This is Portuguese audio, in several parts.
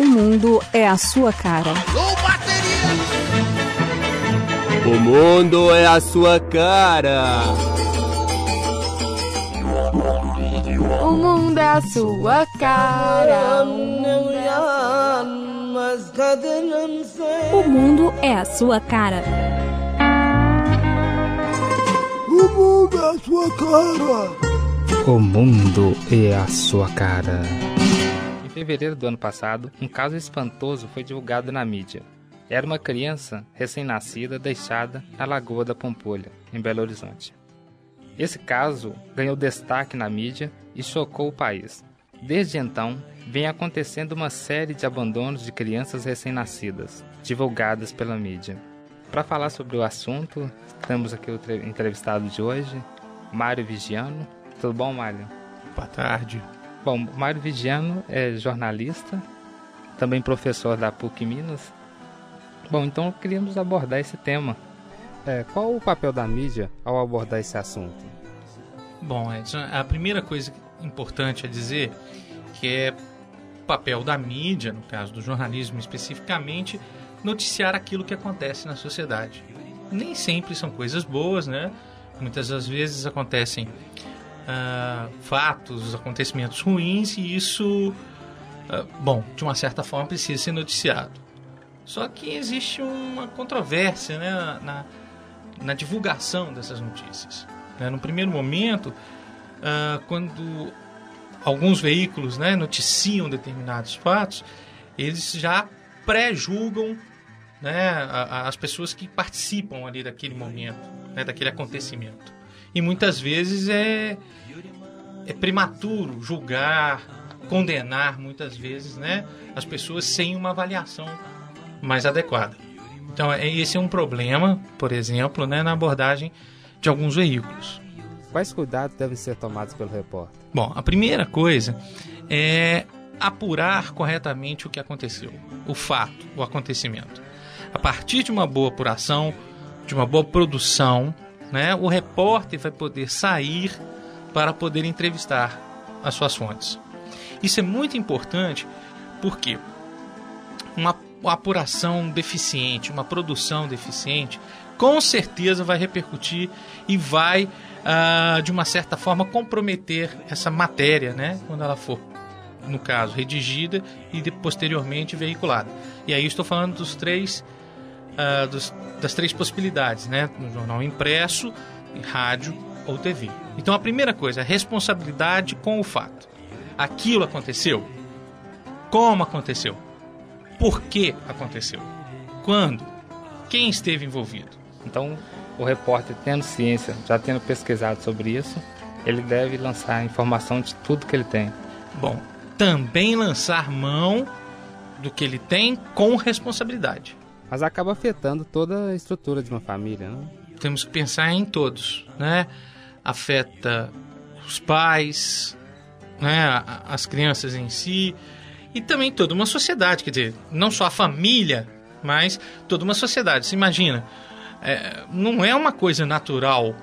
O mundo é a sua cara. O mundo é a sua cara. O mundo é a sua cara. O mundo é a sua cara. O mundo é a sua cara. O mundo é a sua cara. Fevereiro do ano passado, um caso espantoso foi divulgado na mídia. Era uma criança recém-nascida deixada na Lagoa da Pampolha, em Belo Horizonte. Esse caso ganhou destaque na mídia e chocou o país. Desde então, vem acontecendo uma série de abandonos de crianças recém-nascidas, divulgadas pela mídia. Para falar sobre o assunto, temos aqui o entrevistado de hoje, Mário Vigiano. Tudo bom, Mário? Boa tarde. Bom, Mário Vigiano é jornalista, também professor da PUC Minas. Bom, então queríamos abordar esse tema. É, qual o papel da mídia ao abordar esse assunto? Bom, Edson, a primeira coisa importante a dizer que é o papel da mídia, no caso do jornalismo especificamente, noticiar aquilo que acontece na sociedade. Nem sempre são coisas boas, né? Muitas das vezes acontecem uh, fatos, acontecimentos ruins e isso, uh, bom, de uma certa forma precisa ser noticiado. Só que existe uma controvérsia né, na, na divulgação dessas notícias. Né? No primeiro momento, uh, quando alguns veículos né, noticiam determinados fatos, eles já pré-julgam né, as pessoas que participam ali daquele momento, né, daquele acontecimento. E muitas vezes é, é prematuro julgar, condenar muitas vezes né, as pessoas sem uma avaliação mais adequada. Então, é, esse é um problema, por exemplo, né, na abordagem de alguns veículos. Quais cuidados devem ser tomados pelo repórter? Bom, a primeira coisa é apurar corretamente o que aconteceu, o fato, o acontecimento. A partir de uma boa apuração, de uma boa produção, né, o repórter vai poder sair para poder entrevistar as suas fontes. Isso é muito importante porque uma apuração deficiente, uma produção deficiente, com certeza vai repercutir e vai, uh, de uma certa forma, comprometer essa matéria, né, quando ela for, no caso, redigida e posteriormente veiculada. E aí estou falando dos três, uh, dos, das três possibilidades, né, no jornal impresso, rádio ou TV. Então a primeira coisa, a responsabilidade com o fato. Aquilo aconteceu? Como aconteceu? Por que aconteceu? Quando? Quem esteve envolvido? Então, o repórter, tendo ciência, já tendo pesquisado sobre isso, ele deve lançar informação de tudo que ele tem. Bom, também lançar mão do que ele tem com responsabilidade. Mas acaba afetando toda a estrutura de uma família, né? Temos que pensar em todos, né? Afeta os pais, né? As crianças em si e também toda uma sociedade, quer dizer, não só a família, mas toda uma sociedade. Você imagina, é, não é uma coisa natural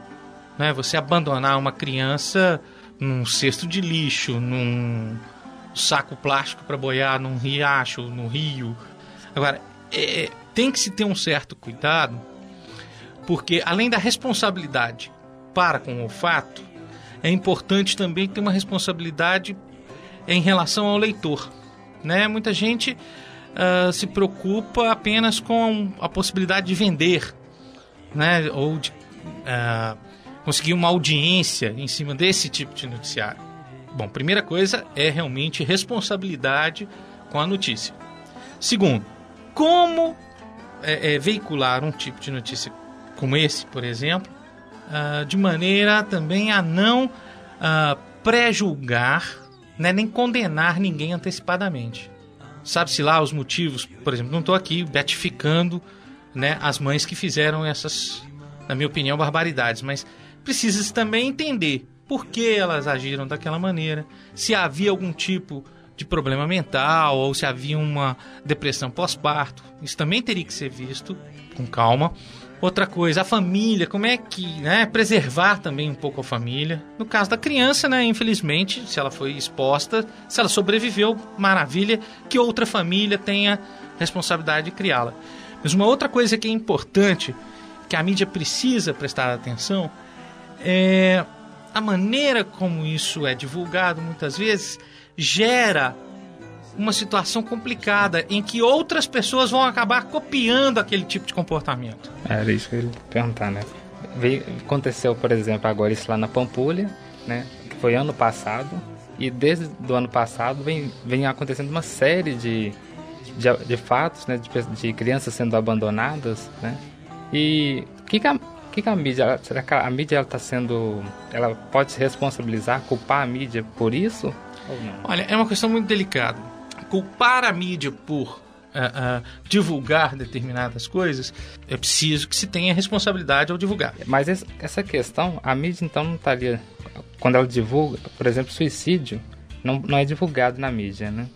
né, você abandonar uma criança num cesto de lixo, num saco plástico para boiar num riacho, no rio. Agora, é, tem que se ter um certo cuidado, porque além da responsabilidade para com o fato, é importante também ter uma responsabilidade em relação ao leitor. Né? Muita gente uh, se preocupa apenas com a possibilidade de vender né, ou de uh, conseguir uma audiência em cima desse tipo de noticiário? Bom, primeira coisa é realmente responsabilidade com a notícia. Segundo, como é, é, veicular um tipo de notícia como esse, por exemplo, uh, de maneira também a não uh, pré-julgar né, nem condenar ninguém antecipadamente. Sabe-se lá os motivos, por exemplo, não estou aqui beatificando né, as mães que fizeram essas, na minha opinião, barbaridades. Mas precisa-se também entender por que elas agiram daquela maneira, se havia algum tipo de problema mental ou se havia uma depressão pós-parto. Isso também teria que ser visto com calma, Outra coisa, a família, como é que, né, preservar também um pouco a família. No caso da criança, né, infelizmente, se ela foi exposta, se ela sobreviveu, maravilha, que outra família tenha responsabilidade de criá-la. Mas uma outra coisa que é importante, que a mídia precisa prestar atenção, é a maneira como isso é divulgado muitas vezes gera uma situação complicada em que outras pessoas vão acabar copiando aquele tipo de comportamento. Era isso que eu ia perguntar, né? Aconteceu, por exemplo, agora isso lá na Pampulha, né? Que foi ano passado. E desde o ano passado vem, vem acontecendo uma série de, de, de fatos, né? De, de, crianças sendo abandonadas, né? E o que, que a, que, que a mídia, será que a mídia está sendo, ela pode se responsabilizar, culpar a mídia por isso? Olha, é uma questão muito delicada culpar a mídia por uh, uh, divulgar determinadas coisas, é preciso que se tenha responsabilidade ao divulgar. Mas essa questão, a mídia então não estaria. Quando ela divulga, por exemplo, suicídio, não, não é divulgado na mídia, né?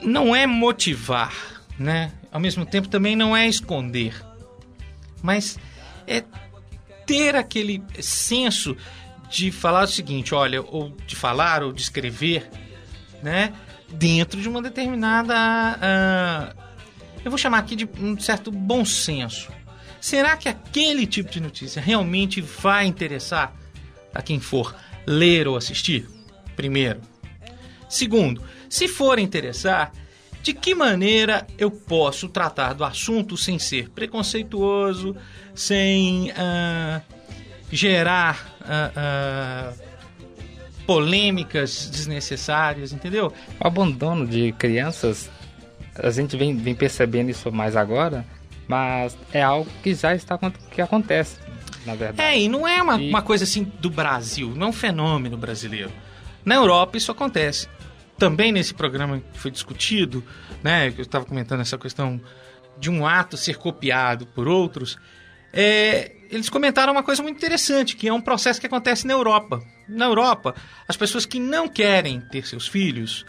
Não é motivar, né? Ao mesmo tempo também não é esconder. Mas é ter aquele senso de falar o seguinte, olha, ou de falar ou de escrever, né? dentro de uma determinada. Uh, eu vou chamar aqui de um certo bom senso. Será que aquele tipo de notícia realmente vai interessar a quem for ler ou assistir? Primeiro. Segundo, se for interessar, de que maneira eu posso tratar do assunto sem ser preconceituoso, sem uh, gerar uh, uh, polêmicas desnecessárias, entendeu? O abandono de crianças, a gente vem, vem percebendo isso mais agora, mas é algo que já está que acontece, na verdade. É, e não é uma, e... uma coisa assim do Brasil, não é um fenômeno brasileiro. Na Europa isso acontece. Também nesse programa que foi discutido, né, eu estava comentando essa questão de um ato ser copiado por outros, é, eles comentaram uma coisa muito interessante, que é um processo que acontece na Europa. Na Europa, as pessoas que não querem ter seus filhos,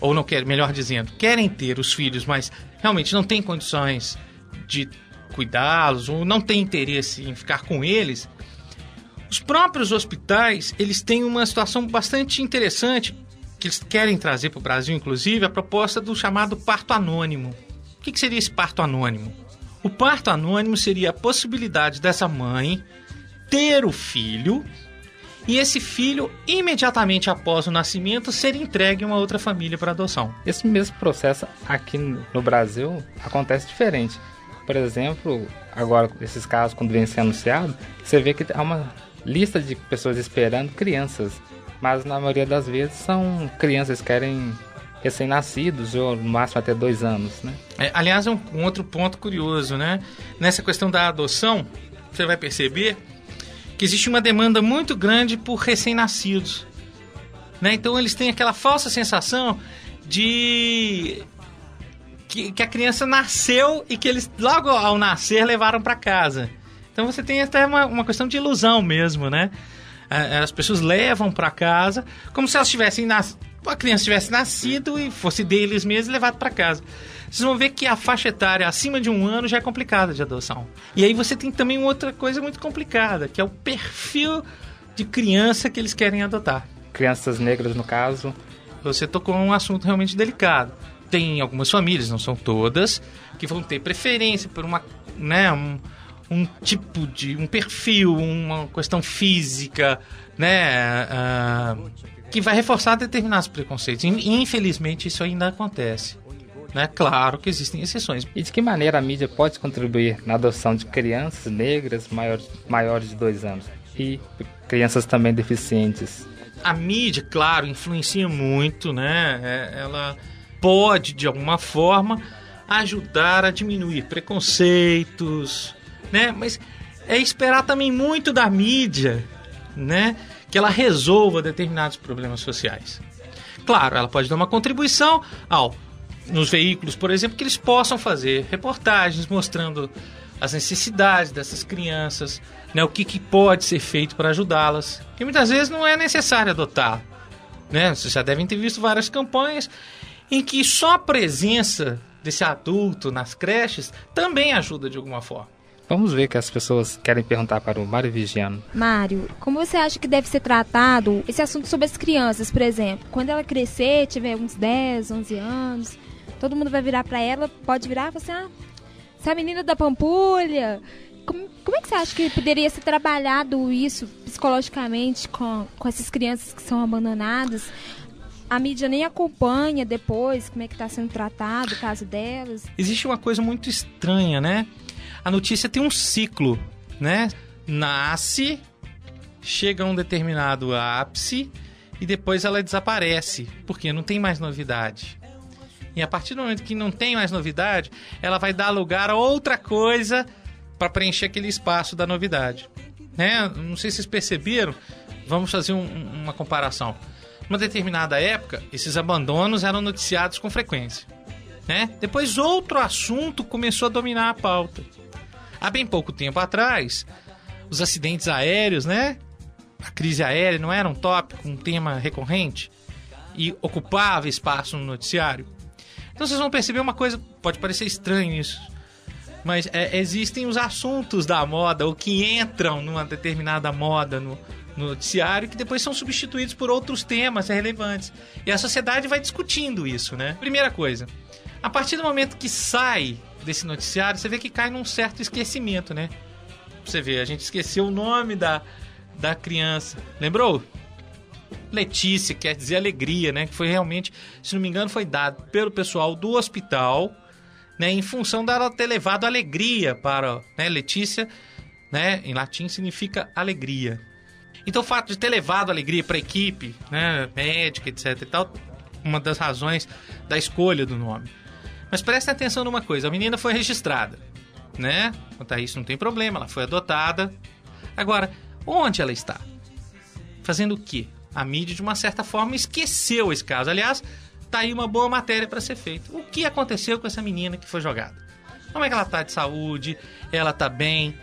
ou não querem, melhor dizendo, querem ter os filhos, mas realmente não têm condições de cuidá-los, ou não têm interesse em ficar com eles, os próprios hospitais, eles têm uma situação bastante interessante, que eles querem trazer para o Brasil, inclusive, a proposta do chamado parto anônimo. O que, que seria esse parto anônimo? O parto anônimo seria a possibilidade dessa mãe ter o filho e esse filho, imediatamente após o nascimento, ser entregue a uma outra família para adoção. Esse mesmo processo aqui no Brasil acontece diferente. Por exemplo, agora, esses casos, quando vem sendo anunciado, você vê que há uma lista de pessoas esperando crianças, mas na maioria das vezes são crianças que querem recém-nascidos, ou no máximo até dois anos, né? É, aliás, um, um outro ponto curioso, né? Nessa questão da adoção, você vai perceber que existe uma demanda muito grande por recém-nascidos. Né? Então eles têm aquela falsa sensação de que, que, a criança nasceu e que eles logo ao nascer levaram para casa. Então você tem até uma, uma questão de ilusão mesmo, né? As pessoas levam para casa como se elas tivessem nascido a criança tivesse nascido e fosse deles mesmos e levado para casa. Vocês vão ver que a faixa etária acima de um ano já é complicada de adoção. E aí você tem também outra coisa muito complicada, que é o perfil de criança que eles querem adotar. Crianças negras, no caso. Você tocou um assunto realmente delicado. Tem algumas famílias, não são todas, que vão ter preferência por uma, né, um, um tipo de, um perfil, uma questão física, né, uh, que vai reforçar determinados preconceitos. Infelizmente, isso ainda acontece. Né? Claro que existem exceções. E de que maneira a mídia pode contribuir na adoção de crianças negras maiores, maiores de dois anos e crianças também deficientes? A mídia, claro, influencia muito, né? É, ela pode, de alguma forma, ajudar a diminuir preconceitos, né? Mas é esperar também muito da mídia, né? Que ela resolva determinados problemas sociais. Claro, ela pode dar uma contribuição ao nos veículos, por exemplo, que eles possam fazer reportagens mostrando as necessidades dessas crianças, né, o que, que pode ser feito para ajudá-las. Que muitas vezes não é necessário adotar. Né? Vocês já devem ter visto várias campanhas em que só a presença desse adulto nas creches também ajuda de alguma forma. Vamos ver o que as pessoas querem perguntar para o Mário Vigiano. Mário, como você acha que deve ser tratado esse assunto sobre as crianças, por exemplo? Quando ela crescer, tiver uns 10, 11 anos, todo mundo vai virar para ela, pode virar e falar assim, ah, essa menina da Pampulha. Como, como é que você acha que poderia ser trabalhado isso psicologicamente com, com essas crianças que são abandonadas? a mídia nem acompanha depois como é que está sendo tratado o caso delas. Existe uma coisa muito estranha, né? A notícia tem um ciclo, né? Nasce, chega a um determinado ápice e depois ela desaparece, porque não tem mais novidade. E a partir do momento que não tem mais novidade, ela vai dar lugar a outra coisa para preencher aquele espaço da novidade. Né? Não sei se vocês perceberam, vamos fazer um, uma comparação. Numa determinada época, esses abandonos eram noticiados com frequência. Né? Depois outro assunto começou a dominar a pauta. Há bem pouco tempo atrás, os acidentes aéreos, né? A crise aérea não era um tópico, um tema recorrente e ocupava espaço no noticiário. Então vocês vão perceber uma coisa, pode parecer estranho isso, mas é, existem os assuntos da moda, ou que entram numa determinada moda no, no noticiário, que depois são substituídos por outros temas relevantes. E a sociedade vai discutindo isso, né? Primeira coisa, a partir do momento que sai desse noticiário, você vê que cai num certo esquecimento, né? Você vê, a gente esqueceu o nome da, da criança. Lembrou? Letícia, quer dizer alegria, né? Que foi realmente, se não me engano, foi dado pelo pessoal do hospital, né? Em função dela ter levado alegria para, né? Letícia, né? Em latim significa alegria. Então o fato de ter levado alegria para a equipe, né? Médica, etc e tal, uma das razões da escolha do nome. Mas preste atenção numa coisa: a menina foi registrada, né? Quanto a isso, não tem problema, ela foi adotada. Agora, onde ela está? Fazendo o quê? A mídia, de uma certa forma, esqueceu esse caso. Aliás, tá aí uma boa matéria para ser feita. O que aconteceu com essa menina que foi jogada? Como é que ela tá de saúde? Ela tá bem?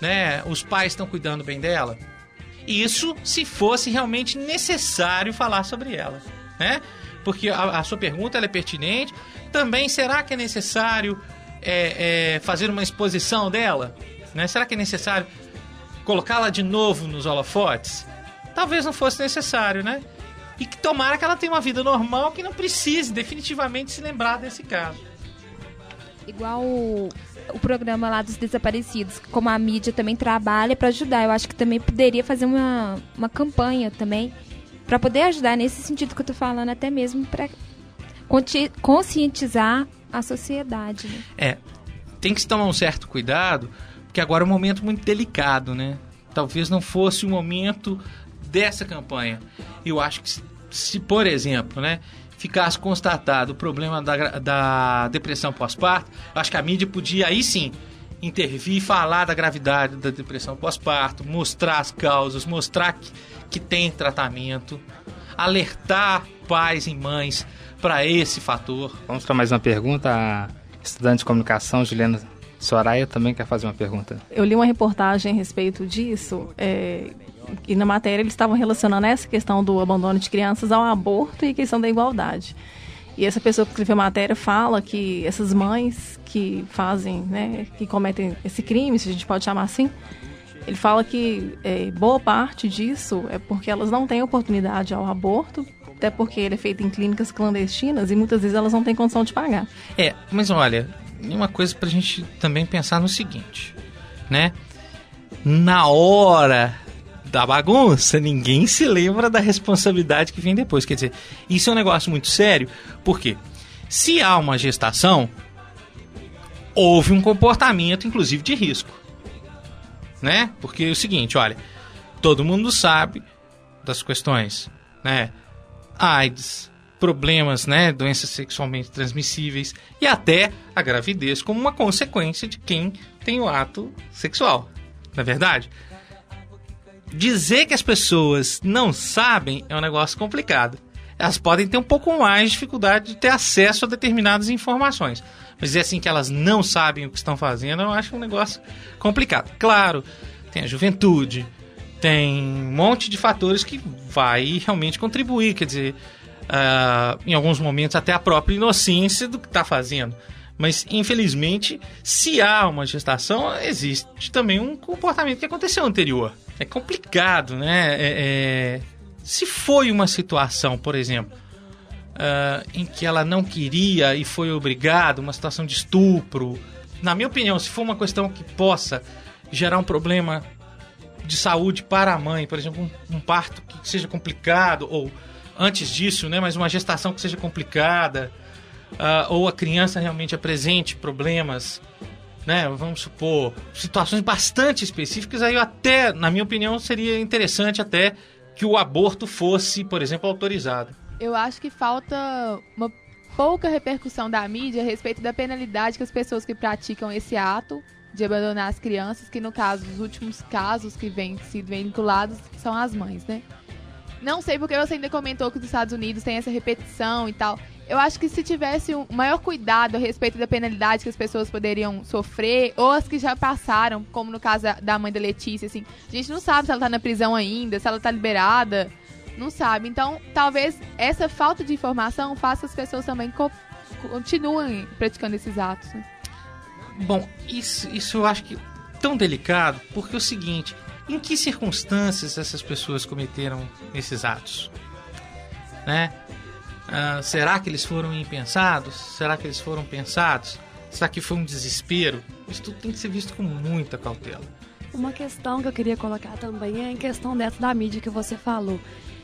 Né? Os pais estão cuidando bem dela? Isso se fosse realmente necessário falar sobre ela, né? Porque a, a sua pergunta é pertinente, também, será que é necessário é, é, fazer uma exposição dela? Né? Será que é necessário colocá-la de novo nos holofotes? Talvez não fosse necessário, né? E que tomara que ela tenha uma vida normal que não precise definitivamente se lembrar desse caso. Igual o, programa lá dos desaparecidos, como a mídia também trabalha para ajudar. Eu acho que também poderia fazer uma, uma campanha também para poder ajudar nesse sentido que eu tô falando, até mesmo para conscientizar a sociedade. Né? É, tem que se tomar um certo cuidado, porque agora é um momento muito delicado, né? Talvez não fosse o momento dessa campanha. Eu acho que se, por exemplo, né, ficasse constatado o problema da, da depressão pós-parto, acho que a mídia podia aí sim intervir e falar da gravidade da depressão pós-parto, mostrar as causas, mostrar que, que tem tratamento, alertar pais e mães para esse fator. Vamos para mais uma pergunta. A estudante de comunicação, Juliana Soraya, também quer fazer uma pergunta. Eu li uma reportagem a respeito disso. É, e na matéria eles estavam relacionando essa questão do abandono de crianças ao aborto e questão da igualdade. E essa pessoa que escreveu a matéria fala que essas mães que fazem, né, que cometem esse crime, se a gente pode chamar assim, ele fala que é, boa parte disso é porque elas não têm oportunidade ao aborto até porque ele é feito em clínicas clandestinas e muitas vezes elas não têm condição de pagar. É, mas olha, uma coisa para a gente também pensar no seguinte, né? Na hora da bagunça, ninguém se lembra da responsabilidade que vem depois. Quer dizer, isso é um negócio muito sério, porque se há uma gestação, houve um comportamento, inclusive, de risco. Né? Porque é o seguinte, olha, todo mundo sabe das questões, né? AIDS, problemas, né, doenças sexualmente transmissíveis e até a gravidez como uma consequência de quem tem o ato sexual. Não é verdade? Dizer que as pessoas não sabem é um negócio complicado. Elas podem ter um pouco mais de dificuldade de ter acesso a determinadas informações. Mas dizer assim que elas não sabem o que estão fazendo, eu acho um negócio complicado. Claro, tem a juventude, tem um monte de fatores que vai realmente contribuir, quer dizer, uh, em alguns momentos até a própria inocência do que está fazendo. Mas, infelizmente, se há uma gestação, existe também um comportamento que aconteceu anterior. É complicado, né? É, é... Se foi uma situação, por exemplo, uh, em que ela não queria e foi obrigada, uma situação de estupro, na minha opinião, se for uma questão que possa gerar um problema de saúde para a mãe, por exemplo, um, um parto que seja complicado, ou antes disso, né, mas uma gestação que seja complicada, uh, ou a criança realmente apresente problemas, né, vamos supor, situações bastante específicas, aí até, na minha opinião, seria interessante até que o aborto fosse, por exemplo, autorizado. Eu acho que falta uma pouca repercussão da mídia a respeito da penalidade que as pessoas que praticam esse ato de abandonar as crianças, que no caso, os últimos casos que vêm sido vinculados são as mães, né? Não sei porque você ainda comentou que os Estados Unidos tem essa repetição e tal. Eu acho que se tivesse um maior cuidado a respeito da penalidade que as pessoas poderiam sofrer, ou as que já passaram, como no caso da mãe da Letícia, assim, a gente não sabe se ela tá na prisão ainda, se ela tá liberada, não sabe. Então, talvez essa falta de informação faça as pessoas também co continuem praticando esses atos. Né? Bom, isso, isso eu acho que tão delicado, porque é o seguinte, em que circunstâncias essas pessoas cometeram esses atos? Né? Ah, será que eles foram impensados? Será que eles foram pensados? Será que foi um desespero? Isso tudo tem que ser visto com muita cautela. Uma questão que eu queria colocar também é em questão dessa da mídia que você falou.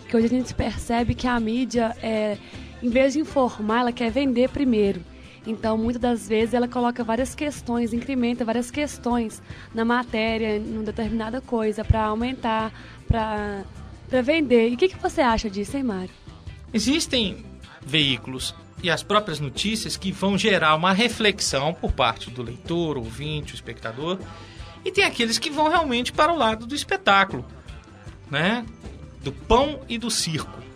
Que hoje a gente percebe que a mídia, é, em vez de informar, ela quer vender primeiro. Então, muitas das vezes, ela coloca várias questões, incrementa várias questões na matéria, em determinada coisa, para aumentar, para vender. E o que, que você acha disso, hein, Mário? Existem veículos e as próprias notícias que vão gerar uma reflexão por parte do leitor, ouvinte, espectador, e tem aqueles que vão realmente para o lado do espetáculo, né? Do pão e do circo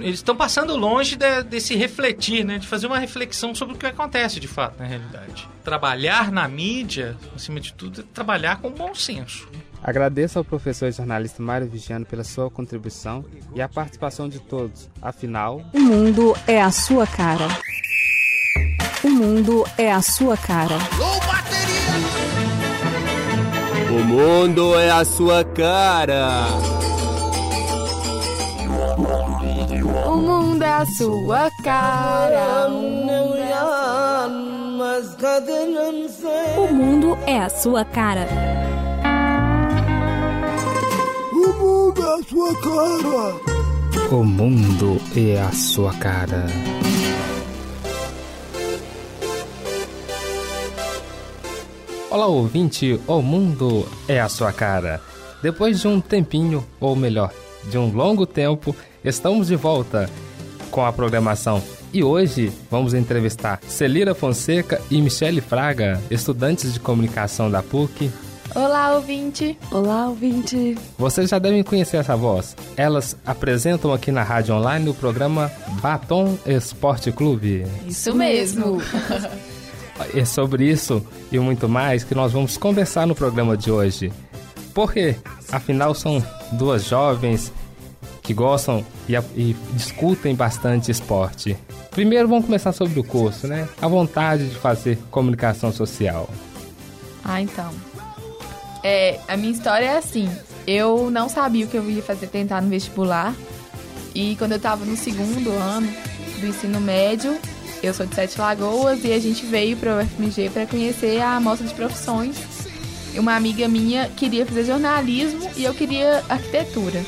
eles estão passando longe de, desse refletir, né? De fazer uma reflexão sobre o que acontece de fato na realidade. Trabalhar na mídia, acima de tudo, é trabalhar com bom senso. Agradeço ao professor e jornalista Mário Vigiano pela sua contribuição e a participação de todos. Afinal, o mundo é a sua cara. O mundo é a sua cara. O mundo é a sua cara. O mundo é a sua cara. O mundo é a sua cara. O mundo é a sua cara. O mundo é a sua cara. Olá, ouvinte, o mundo é a sua cara. Depois de um tempinho, ou melhor, de um longo tempo, Estamos de volta com a programação e hoje vamos entrevistar Celira Fonseca e Michele Fraga, estudantes de comunicação da PUC. Olá, ouvinte! Olá, ouvinte! Vocês já devem conhecer essa voz. Elas apresentam aqui na rádio online o programa Batom Esporte Clube. Isso mesmo! É sobre isso e muito mais que nós vamos conversar no programa de hoje. Porque, afinal, são duas jovens que gostam e, e, discutem bastante esporte. Primeiro vamos começar sobre o curso, né? A vontade de fazer comunicação social. Ah, então. É, a minha história é assim. Eu não sabia o que eu ia fazer tentar no vestibular. E quando eu estava no segundo ano do ensino médio, eu sou de Sete Lagoas e a gente veio para o UFMG para conhecer a mostra de profissões. Uma amiga minha queria fazer jornalismo e eu queria arquitetura.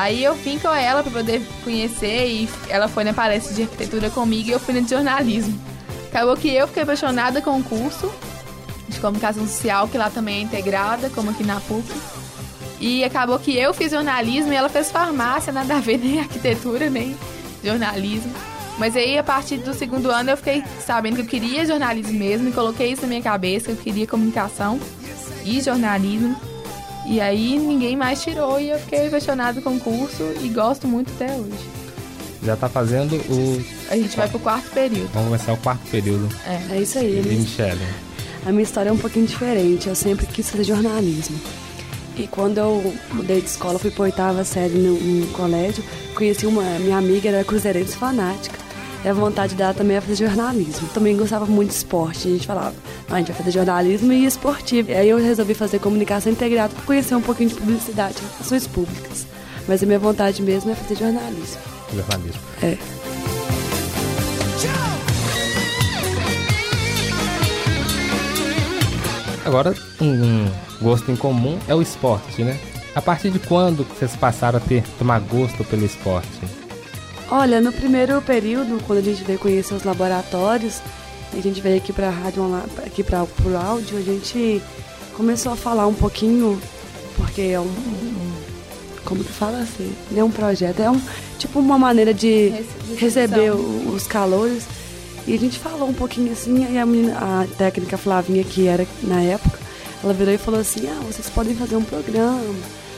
Aí eu vim com ela para poder conhecer e ela foi na palestra de arquitetura comigo e eu fui na de jornalismo. Acabou que eu fiquei apaixonada com o curso de comunicação social, que lá também é integrada, como aqui na PUC. E acabou que eu fiz jornalismo e ela fez farmácia, nada a ver nem arquitetura, nem jornalismo. Mas aí, a partir do segundo ano, eu fiquei sabendo que eu queria jornalismo mesmo e coloquei isso na minha cabeça, eu queria comunicação e jornalismo. E aí ninguém mais tirou e eu fiquei apaixonado com o curso e gosto muito até hoje. Já tá fazendo o. A gente vai pro quarto período. Vamos começar o quarto período. É, é isso aí. E Michelle. A minha história é um pouquinho diferente. Eu sempre quis fazer jornalismo. E quando eu mudei de escola, fui pra oitava série no, no colégio, conheci uma minha amiga, era cruzeirense fanática. A vontade dela também é fazer jornalismo. Também gostava muito de esporte. A gente falava, ah, a gente vai fazer jornalismo e esportivo. E aí eu resolvi fazer comunicação integrada para conhecer um pouquinho de publicidade, relações públicas. Mas a minha vontade mesmo é fazer jornalismo. Jornalismo. É. Agora, um gosto em comum é o esporte, né? A partir de quando vocês passaram a ter tomar gosto pelo esporte? Olha, no primeiro período, quando a gente veio conhecer os laboratórios, a gente veio aqui para a rádio aqui para o áudio, a gente começou a falar um pouquinho, porque é um, um como que fala assim? É um projeto, é um tipo uma maneira de receber os calores. E a gente falou um pouquinho assim, e a, menina, a técnica Flavinha, que era na época, ela virou e falou assim, ah, vocês podem fazer um programa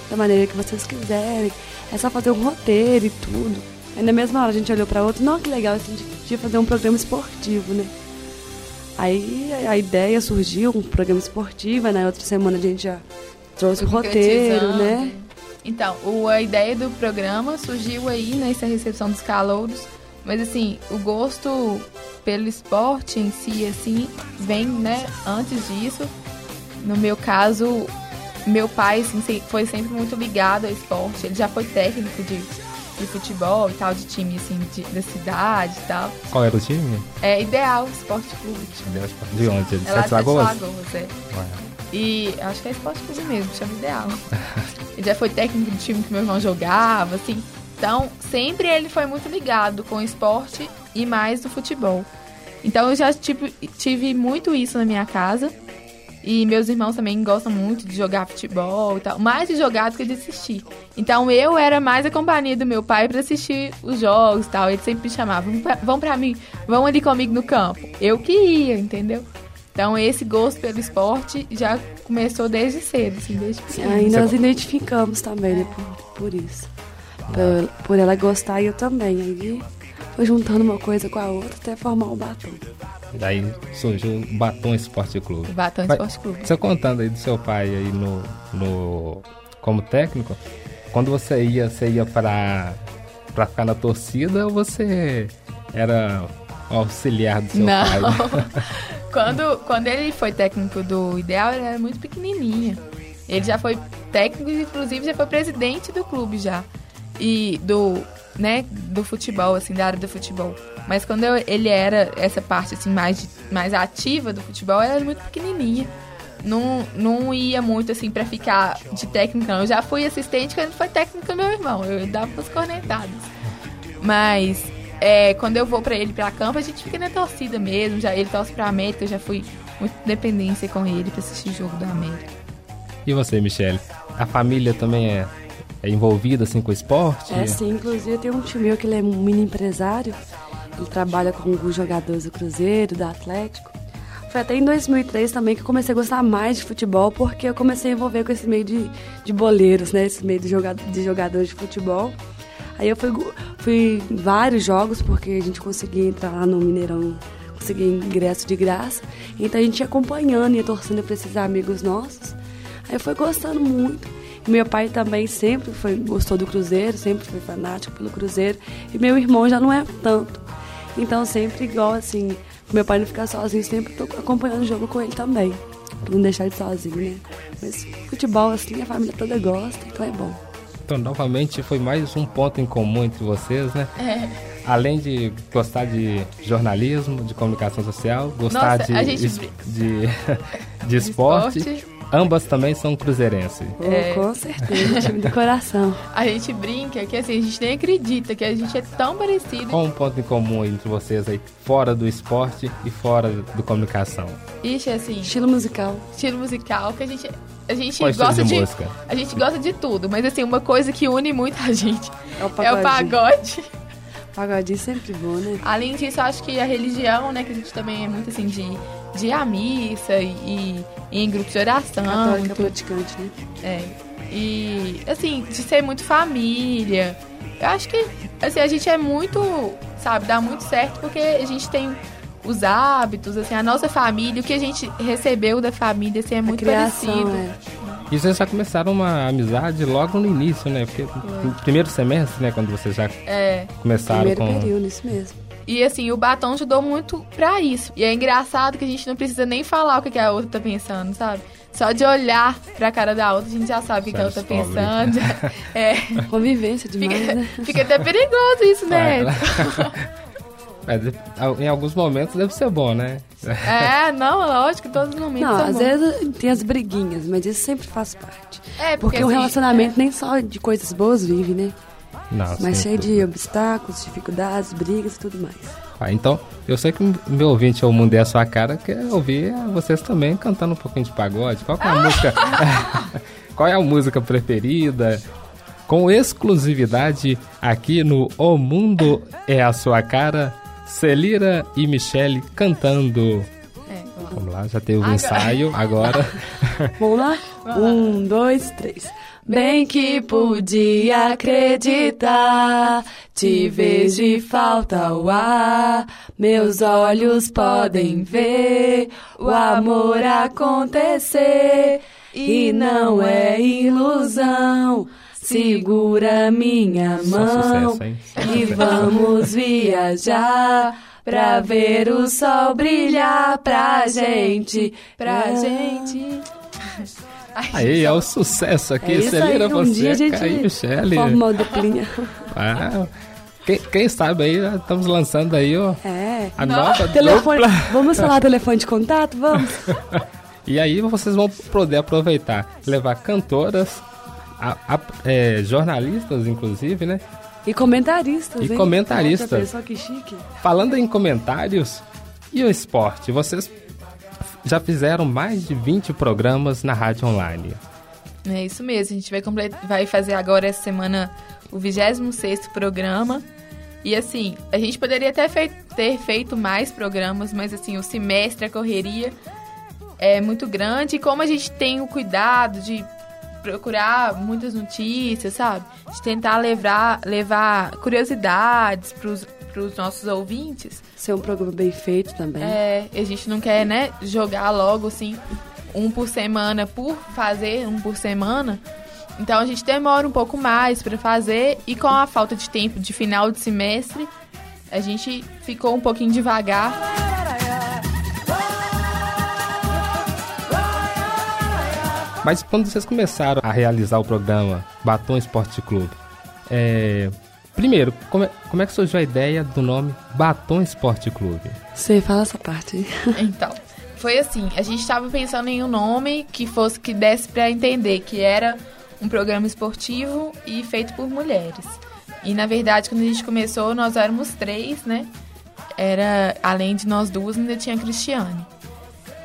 da maneira que vocês quiserem, é só fazer um roteiro e tudo. Aí na mesma hora a gente olhou para outro, não, que legal, a gente podia fazer um programa esportivo, né? Aí a ideia surgiu, um programa esportivo, na outra semana a gente já trouxe o roteiro, né? Então, o, a ideia do programa surgiu aí nessa recepção dos calouros, mas assim, o gosto pelo esporte em si, assim, vem, né, antes disso. No meu caso, meu pai assim, foi sempre muito ligado ao esporte. Ele já foi técnico de, de futebol e tal, de time assim, de, da cidade e tal. Qual era o time? É Ideal Esporte Clube. Ideal Esporte. De onde? De é Sete Lagoas? Lagoas, é. E acho que é Esporte Clube mesmo, chama Ideal. ele já foi técnico do time que meu irmão jogava, assim. Então, sempre ele foi muito ligado com o esporte e mais do futebol. Então, eu já tive, tive muito isso na minha casa. E meus irmãos também gostam muito de jogar futebol e tal. Mais de jogar do que de assistir. Então eu era mais a companhia do meu pai para assistir os jogos e tal. Ele sempre me chamava, vão pra mim, vão ali comigo no campo. Eu que ia, entendeu? Então esse gosto pelo esporte já começou desde cedo, assim, desde pequeno. Aí nós identificamos também, né, por, por isso. Por, por ela gostar e eu também. Aí foi juntando uma coisa com a outra até formar o batom. Daí surgiu o Batom Esporte Clube. Batom Esporte Clube. Você contando aí do seu pai aí no, no como técnico, quando você ia, você ia para para ficar na torcida ou você era auxiliar do seu Não. pai? quando, quando ele foi técnico do Ideal, ele era muito pequenininho. Ele já foi técnico, inclusive já foi presidente do clube já. E do, né, do futebol, assim, da área do futebol. Mas quando eu, ele era essa parte assim mais, mais ativa do futebol, era muito pequenininha. Não, não ia muito assim para ficar de técnica, não. Eu já fui assistente quando foi técnico meu irmão. Eu dava umas cornetadas. Mas é, quando eu vou para ele pra campo, a gente fica na torcida mesmo. Já, ele torce pra América, eu já fui muito dependência com ele pra assistir o jogo da América. E você, Michele? A família também é, é envolvida assim com o esporte? É sim, inclusive tem um tio meu que ele é um mini empresário. Ele trabalha com alguns jogadores do Cruzeiro, do Atlético. Foi até em 2003 também que eu comecei a gostar mais de futebol, porque eu comecei a envolver com esse meio de, de boleiros, né? Esse meio de, jogador, de jogadores de futebol. Aí eu fui, fui em vários jogos, porque a gente conseguia entrar lá no Mineirão, conseguia ingresso de graça. Então a gente ia acompanhando, ia torcendo para esses amigos nossos. Aí eu fui gostando muito. Meu pai também sempre foi, gostou do Cruzeiro, sempre foi fanático pelo Cruzeiro. E meu irmão já não é tanto. Então sempre igual assim, meu pai não ficar sozinho, sempre tô acompanhando o jogo com ele também. Pra não deixar ele sozinho, né? Mas futebol, assim, a família toda gosta, então é bom. Então, novamente, foi mais um ponto em comum entre vocês, né? É. Além de gostar de jornalismo, de comunicação social, gostar Nossa, de, gente brin- de, de esporte, esporte. Ambas também são cruzeirenses. Oh, É. Com certeza, time do coração. A gente brinca que assim, a gente nem acredita que a gente é tão parecido. Qual um ponto em comum entre vocês aí, fora do esporte e fora do comunicação? Ixi, assim, Estilo musical. estilo musical que a gente a gente Qual gosta de de, música? a gente gosta de tudo, mas assim, uma coisa que une muito a gente É o é o pagode. Pagodinho sempre bom, né? Além disso, eu acho que a religião, né, que a gente também é muito assim de de ir à missa e, e em grupos de oração, Católica tudo. praticante, né? É. E, assim, de ser muito família. Eu acho que, assim, a gente é muito, sabe, dá muito certo porque a gente tem os hábitos, assim, a nossa família, o que a gente recebeu da família, assim, é muito criação, parecido. é. E vocês já começaram uma amizade logo no início, né? Porque no primeiro semestre, né? Quando vocês já É. começaram Primeiro com... período, isso mesmo. E assim, o batom ajudou muito pra isso. E é engraçado que a gente não precisa nem falar o que a outra tá pensando, sabe? Só de olhar pra cara da outra, a gente já sabe o que, que a outra tá pensando. É. Convivência demais, Fica, né? fica até perigoso isso, né? Mas, em alguns momentos deve ser bom, né? É, não, lógico, todos os momentos Não, são às bons. vezes tem as briguinhas, mas isso sempre faz parte. É, Porque, porque um assim, relacionamento nem só de coisas boas vive, né? Não, Mas cheio de obstáculos, dificuldades, brigas e tudo mais. Ah, então, eu sei que meu ouvinte, o Mundo é a Sua Cara, quer ouvir vocês também cantando um pouquinho de pagode. Qual que é a música? Qual é a música preferida? Com exclusividade aqui no O Mundo é a Sua Cara, Celira e Michele cantando. É, Vamos lá, já teve o Agora- ensaio, agora. Vamos lá? Um, dois, três. Bem que podia acreditar, te vejo e falta o ar. Meus olhos podem ver o amor acontecer e não é ilusão. Segura minha Só mão sucesso, hein? e vamos viajar pra ver o sol brilhar pra gente, pra gente. Aí, é o sucesso aqui, É isso Celira, aí, um você, dia a gente Caio, Michele. forma uma duplinha. Ah, quem, quem sabe aí, estamos lançando aí ó, É. a nova Telefone, dupla. vamos falar telefone de contato? Vamos. E aí vocês vão poder aproveitar, levar cantoras, a- a- é, jornalistas inclusive, né? E comentaristas, E hein? comentaristas. Nossa, que chique. Falando em comentários, e o esporte? Vocês já fizeram mais de 20 programas na rádio online. É isso mesmo, a gente vai, vai fazer agora essa semana o 26º programa. E assim, a gente poderia até fei- ter feito mais programas, mas assim, o semestre, a correria é muito grande. E como a gente tem o cuidado de procurar muitas notícias, sabe? De tentar levar, levar curiosidades para os nossos ouvintes. Ser um programa bem feito também. É, a gente não quer, né, jogar logo assim, um por semana por fazer, um por semana. Então a gente demora um pouco mais para fazer e com a falta de tempo de final de semestre, a gente ficou um pouquinho devagar. Mas quando vocês começaram a realizar o programa Batom Esporte Clube, é, primeiro, como é, como é que surgiu a ideia do nome Batom Esporte Clube? Você fala essa parte aí. Então, foi assim, a gente estava pensando em um nome que fosse que desse para entender que era um programa esportivo e feito por mulheres. E na verdade, quando a gente começou, nós éramos três, né? Era além de nós duas, ainda tinha a Cristiane.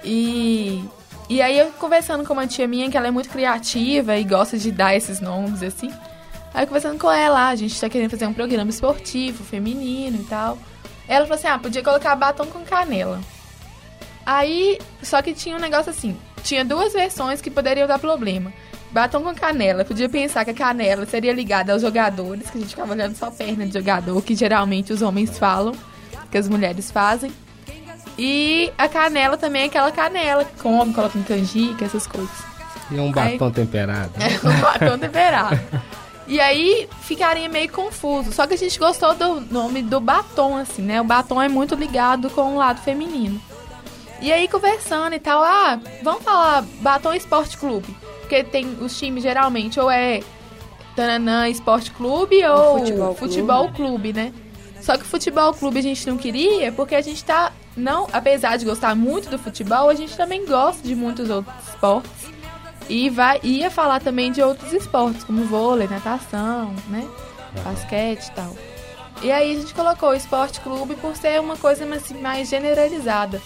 E e aí eu conversando com uma tia minha que ela é muito criativa e gosta de dar esses nomes assim. Aí conversando com ela, ah, a gente tá querendo fazer um programa esportivo, feminino e tal. Ela falou assim: "Ah, podia colocar batom com canela". Aí, só que tinha um negócio assim, tinha duas versões que poderiam dar problema. Batom com canela, podia pensar que a canela seria ligada aos jogadores, que a gente ficava olhando só perna de jogador, que geralmente os homens falam, que as mulheres fazem. E a canela também é aquela canela que come, coloca em canjica, essas coisas. E um Aí- batom temperado. É um batom temperado. E aí ficaria meio confuso. Só que a gente gostou do nome do batom, assim, né? O batom é muito ligado com o lado feminino. E aí, conversando e tal, ah, vamos falar Batom Esporte Clube. Porque tem os times geralmente ou é Tananã Esporte Clube ou Futebol Futebol, Clube. Clube, né? Só que o Futebol Clube a gente não queria porque a gente tá. Não, apesar de gostar muito do futebol, a gente também gosta de muitos outros esportes. E vai, ia falar também de outros esportes, como vôlei, natação, né? Basquete e tal. E aí a gente colocou o esporte clube por ser uma coisa assim, mais generalizada.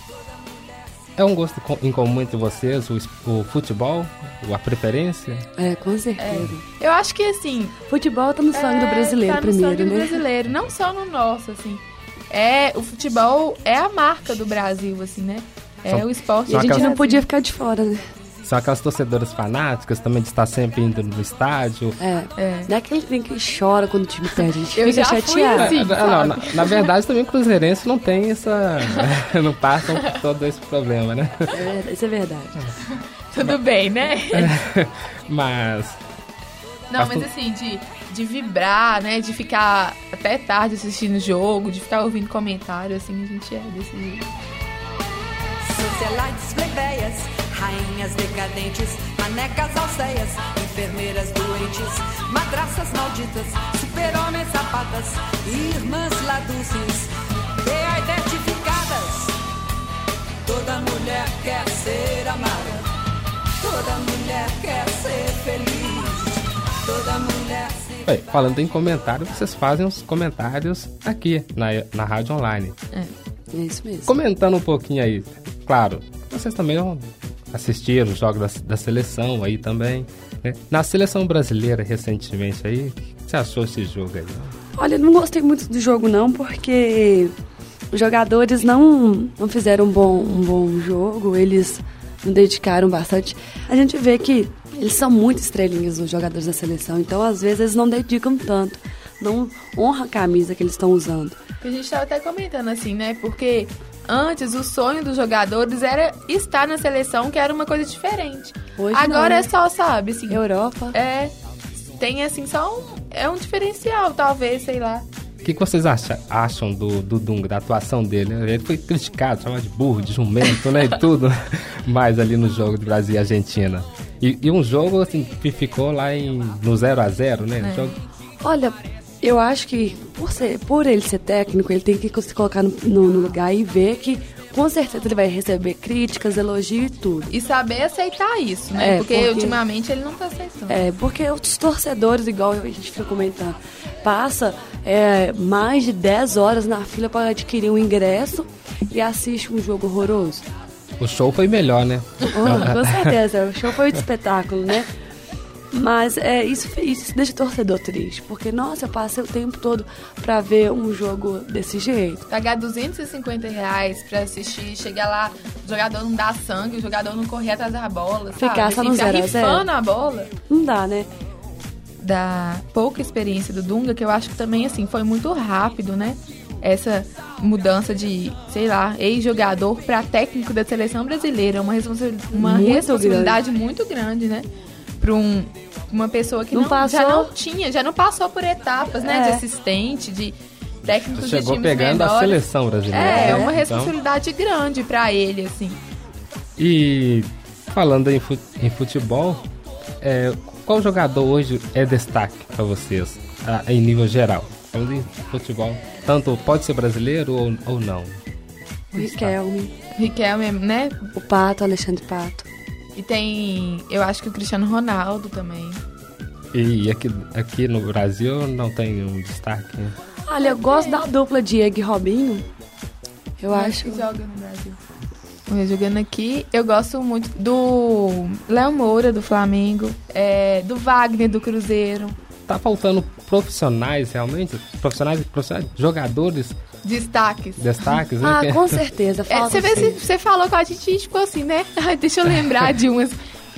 É um gosto em comum entre vocês, o, o futebol, a preferência? É, com certeza. Eu acho que assim. Futebol tá no sangue do é, brasileiro tá no primeiro, sangue do né? brasileiro, não só no nosso, assim. É, o futebol é a marca do Brasil, assim, né? É São- o esporte. E a gente não podia ficar de fora, né? São aquelas torcedoras fanáticas também de estar sempre indo no estádio. É. É. Não é aquele trem que chora quando o time perde, a gente Eu fica já fui chateado. assim. É, não, sabe? na, na verdade, também o Cruzeirense não tem essa. não passam por todo esse problema, né? É isso é verdade. Tudo bem, né? Mas. Não, mas assim, de de vibrar, né? De ficar até tarde assistindo o jogo, de ficar ouvindo comentário, assim, a gente é desse jeito. Socialites plebeias, rainhas decadentes, manecas alceias, enfermeiras doentes, madraças malditas, super-homens sapatas, irmãs laduces, beidentificadas. Toda mulher quer ser amada, toda mulher quer ser feliz, toda mulher. Bem, falando em comentário, vocês fazem os comentários aqui na, na rádio online. É isso mesmo. Comentando um pouquinho aí, claro, vocês também assistiram os jogos da, da seleção aí também. Né? Na seleção brasileira, recentemente aí, o que você achou desse jogo aí? Olha, não gostei muito do jogo não, porque os jogadores não, não fizeram um bom, um bom jogo, eles não dedicaram bastante. A gente vê que eles são muito estrelinhas, os jogadores da seleção, então às vezes eles não dedicam tanto, não honram a camisa que eles estão usando. A gente estava até comentando assim, né? Porque antes o sonho dos jogadores era estar na seleção, que era uma coisa diferente. Hoje Agora não, é só, sabe, assim. Europa. É. Tem assim, só um. É um diferencial, talvez, sei lá. O que, que vocês acham, acham do, do Dunga, da atuação dele? Ele foi criticado, chamado de burro, de jumento, né? E tudo mais ali no jogo de Brasil e Argentina. E, e um jogo, assim, que ficou lá em, no 0 a 0 né? É. Jogo... Olha, eu acho que por, ser, por ele ser técnico, ele tem que se colocar no, no, lugar e ver que com certeza ele vai receber críticas, elogio e tudo. E saber aceitar isso, né? É, porque, porque- ultimamente ele não tá aceitando. É, porque os torcedores, igual a gente fica comentando, passa é, mais de 10 horas na fila para adquirir um ingresso e assiste um jogo horroroso. O show foi melhor, né? Oh, com certeza, o show foi de espetáculo, né? Mas é, isso, isso deixa o torcedor triste, porque, nossa, eu passei o tempo todo pra ver um jogo desse jeito. Pagar 250 reais pra assistir, chegar lá, o jogador não dá sangue, o jogador não correr atrás da bola, sabe? Ficar só no ficar zero rifando a bola. Não dá, né? Da pouca experiência do Dunga, que eu acho que também, assim, foi muito rápido, né? Essa mudança de, sei lá, ex-jogador pra técnico da seleção brasileira. Uma, Muito responsabilidade muito grande, né? Pra um, uma pessoa que Não não, passou- já não tinha, já não passou por etapas, né? É. De assistente, de técnicos de Chegou times pegando a menores. seleção brasileira. É, né? uma Então, responsabilidade grande pra ele, assim. E falando em, fu- em futebol, é, qual jogador hoje é destaque para vocês, ah, em nível geral? Falando em futebol, tanto pode ser brasileiro ou, ou não? O Riquelme, Riquelme, né? o Pato, Alexandre Pato. E tem, eu acho que o Cristiano Ronaldo também. E aqui, aqui no Brasil não tem um destaque? né? Olha, eu gosto da dupla Diego e Robinho. Eu acho. que joga no Brasil. Eu Jogando aqui, eu gosto muito do Léo Moura, do Flamengo, é, do Wagner, do Cruzeiro. Tá faltando profissionais realmente? Profissionais, profissionais jogadores, Destaques. destaques, né? Ah, com certeza. É, você, vê, se- você falou com a gente e ficou assim, né? Ai, deixa eu lembrar de umas.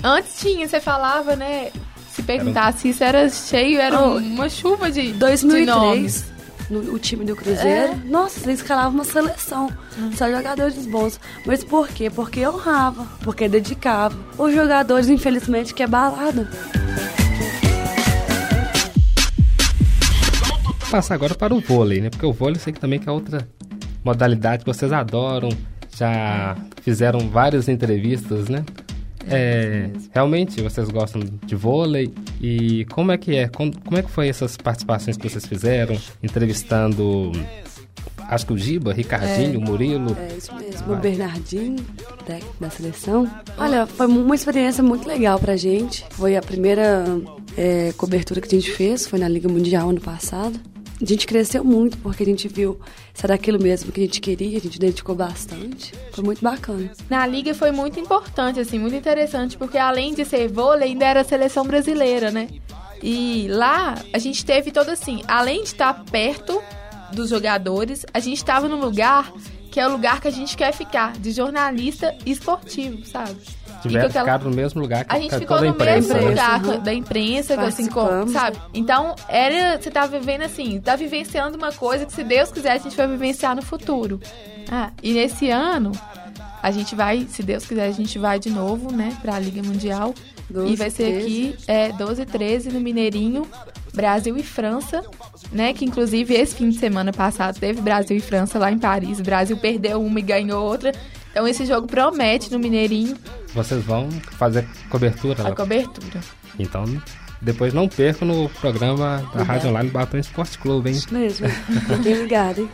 Antes tinha, você falava, né? Se perguntasse isso era cheio, era Oh, uma chuva de, de 2003, nomes. no, o time do Cruzeiro, nossa, eles escalavam uma seleção. Só jogadores bons. Mas por quê? Porque honrava, porque dedicava. Os jogadores, infelizmente, que é balada. Passar agora para o vôlei, né? Porque o vôlei eu sei que também que é outra modalidade que vocês adoram, já fizeram várias entrevistas, né? É, realmente vocês gostam de vôlei e como é que é? Como, como é que foi essas participações que vocês fizeram, entrevistando acho que o Giba, Ricardinho, Murilo? É isso mesmo. O Bernardinho, técnico da seleção. Olha, foi uma experiência muito legal pra gente. Foi a primeira é, cobertura que a gente fez, foi na Liga Mundial ano passado. A gente cresceu muito porque a gente viu se era aquilo mesmo que a gente queria, a gente dedicou bastante. Foi muito bacana. Na liga foi muito importante, assim, muito interessante, porque além de ser vôlei, ainda era a seleção brasileira, né? E lá a gente teve todo assim, além de estar perto dos jogadores, a gente estava num lugar que é o lugar que a gente quer ficar, de jornalista esportivo, sabe? Tiveram aquela- ficado no mesmo lugar que A gente ficou toda a no mesmo imprensa, né? lugar Uhum. da imprensa, assim, com, Participamos. sabe? Então, era, você tá vivendo assim, tá vivenciando uma coisa que, se Deus quiser, a gente vai vivenciar no futuro. Ah, e nesse ano, a gente vai, se Deus quiser, a gente vai de novo, né, pra Liga Mundial. 12, e vai ser 13. aqui, é, 12 e 13 no Mineirinho. Brasil e França, né? Que inclusive esse fim de semana passado teve Brasil e França lá em Paris. O Brasil perdeu uma e ganhou outra. Então esse jogo promete no Mineirinho. Vocês vão fazer cobertura? A cobertura. Então, depois não perca no programa da Rádio Online Batom Esporte Clube, hein? Isso mesmo. Fiquem ligados, hein?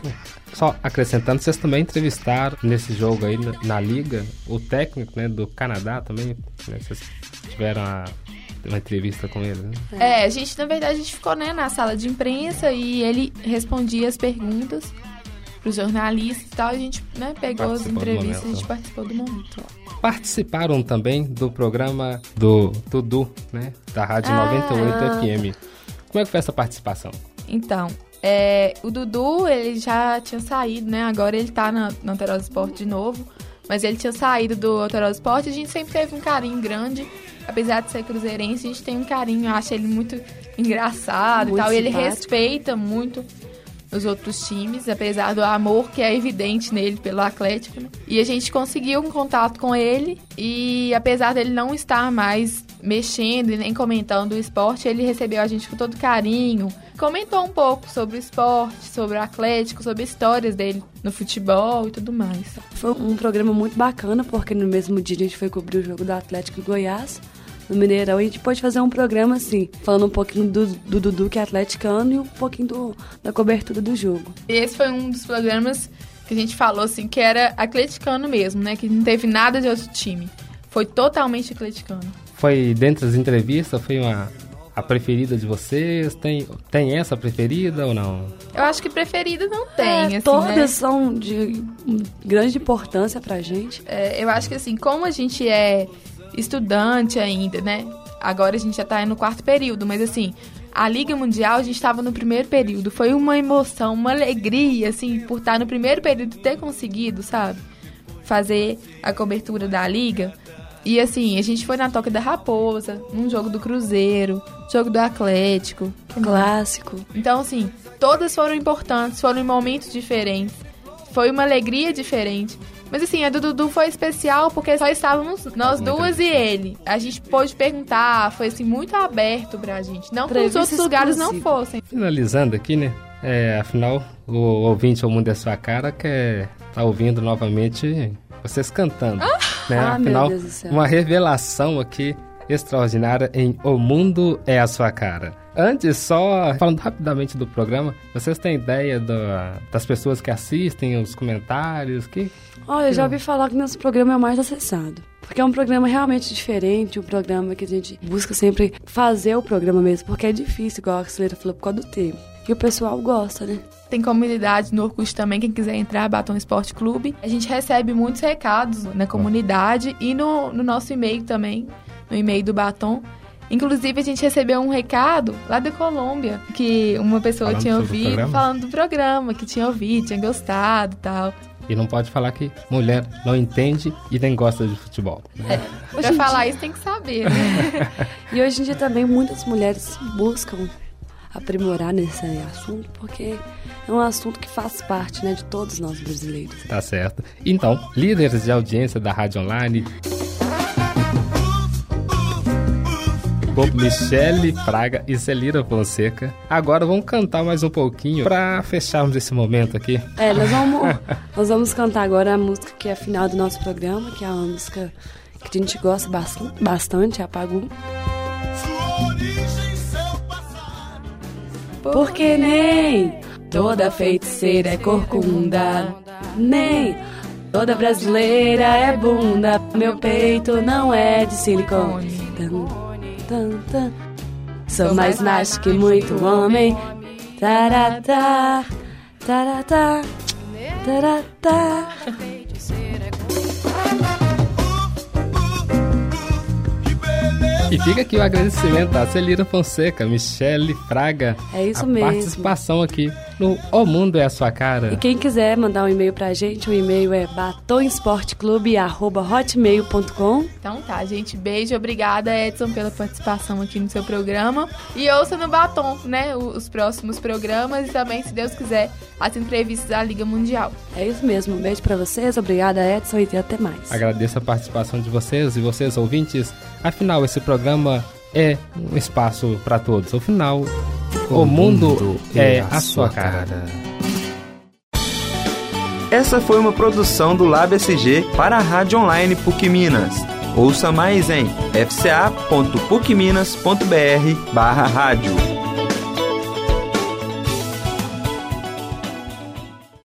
Só acrescentando, vocês também entrevistaram nesse jogo aí na, na liga o técnico né, do Canadá também. Né, vocês tiveram a, uma entrevista com ele, né? É, a gente, na verdade, a gente ficou né, na sala de imprensa e ele respondia as perguntas pros jornalistas e tal. A gente né, pegou as entrevistas, a gente participou do momento. Participaram também do programa do Tudu, né? Da Rádio Ah. 98 FM. Como é que foi essa participação? Então, é, o Dudu, ele já tinha saído, né? Agora ele tá na, na Alterosa Esporte de novo. Mas ele tinha saído do Alterosa Esporte e a gente sempre teve um carinho grande. Apesar de ser cruzeirense, a gente tem um carinho. Eu acho ele muito engraçado Muito e tal. E ele respeita muito os outros times, apesar do amor que é evidente nele pelo Atlético. né? E a gente conseguiu um contato com ele e apesar dele não estar mais mexendo e nem comentando o esporte, ele recebeu a gente com todo carinho, comentou um pouco sobre o esporte, sobre o Atlético, sobre histórias dele no futebol e tudo mais. Foi um programa muito bacana, porque no mesmo dia a gente foi cobrir o jogo do Atlético e Goiás, no Mineirão, e a gente pôde fazer um programa assim, falando um pouquinho do, do Dudu, que é atleticano, e um pouquinho do- da cobertura do jogo. Esse foi um dos programas que a gente falou assim que era atleticano mesmo, né? Que não teve nada de outro time. Foi totalmente atleticano. Foi dentre as entrevistas, foi uma a preferida de vocês? Tem, tem essa preferida ou não? Eu acho que preferida não tem, É, assim, todas né? são de grande importância pra gente. É, eu acho que assim, como a gente é estudante ainda, né? Agora a gente já tá no quarto período, mas assim, a Liga Mundial a gente estava no primeiro período. Foi uma emoção, uma alegria, assim, por estar no primeiro período ter conseguido, sabe? Fazer a cobertura da Liga. E assim, a gente foi na Toca da Raposa, num jogo do Cruzeiro, jogo do Atlético. Clássico. Então, assim, todas foram importantes, foram em momentos diferentes. Foi uma alegria diferente. Mas assim, a do Dudu foi especial porque só estávamos nós duas e ele. A gente pôde perguntar, foi assim, muito aberto pra gente. Não que os outros lugares não fossem. Finalizando aqui, né? É, afinal, o ouvinte ao mundo é sua cara quer tá ouvindo novamente vocês cantando. né? Ah, meu afinal, Deus do céu. uma revelação aqui extraordinária em O Mundo é a Sua Cara. Antes, só falando rapidamente do programa, vocês têm ideia da- das pessoas que assistem, os comentários? Que, Olha, eu já ouvi falar que nosso programa é o mais acessado. Porque é um programa realmente diferente, um programa que a gente busca sempre fazer o programa mesmo, porque é difícil, igual a Celeira falou, por causa do tempo. E o pessoal gosta, né? Tem comunidade no Orkut também, quem quiser entrar, Batom Esporte Clube. A gente recebe muitos recados na comunidade e no, no nosso e-mail também, no e-mail do Batom. Inclusive, a gente recebeu um recado lá da Colômbia, que uma pessoa Falando tinha ouvido, programa? falando do programa, que tinha ouvido, tinha gostado e tal. e não pode falar que mulher não entende e nem gosta de futebol. né? Pra falar isso tem que saber, né? E hoje em dia também muitas mulheres buscam aprimorar nesse assunto, porque é um assunto que faz parte né, de todos nós brasileiros. Tá certo. Então, líderes de audiência da Rádio Online. Bob Michele Praga e Celira Fonseca. Agora vamos cantar mais um pouquinho pra fecharmos esse momento aqui. É, nós vamos, nós vamos cantar agora a música que é a final do nosso programa, que é uma música que a gente gosta bastante, bastante é a Pagu. Porque nem toda feiticeira é corcunda, nem toda brasileira é bunda. Meu peito não é de silicone. Tan, tan. Sou mais macho que muito homem. Taratá, taratá, taratá. E fica aqui o agradecimento a Celira Fonseca, Michele Fraga. É isso a mesmo. participação aqui no O Mundo é a Sua Cara. E quem quiser mandar um e-mail pra gente, o e-mail é batonesporteclube.hotmail.com Então tá, gente. Beijo. Obrigada, Edson, pela participação aqui no seu programa. E ouça no Batom, né? Os próximos programas e também, se Deus quiser, as entrevistas da Liga Mundial. É isso mesmo. Um beijo pra vocês. Obrigada, Edson, e até mais. Agradeço a participação de vocês e vocês ouvintes. Afinal, esse programa é um espaço para todos. Afinal, O mundo é a sua cara. Essa foi uma produção do LabSG para a Rádio Online PUC Minas. Ouça mais em fca.pucminas.br barra rádio.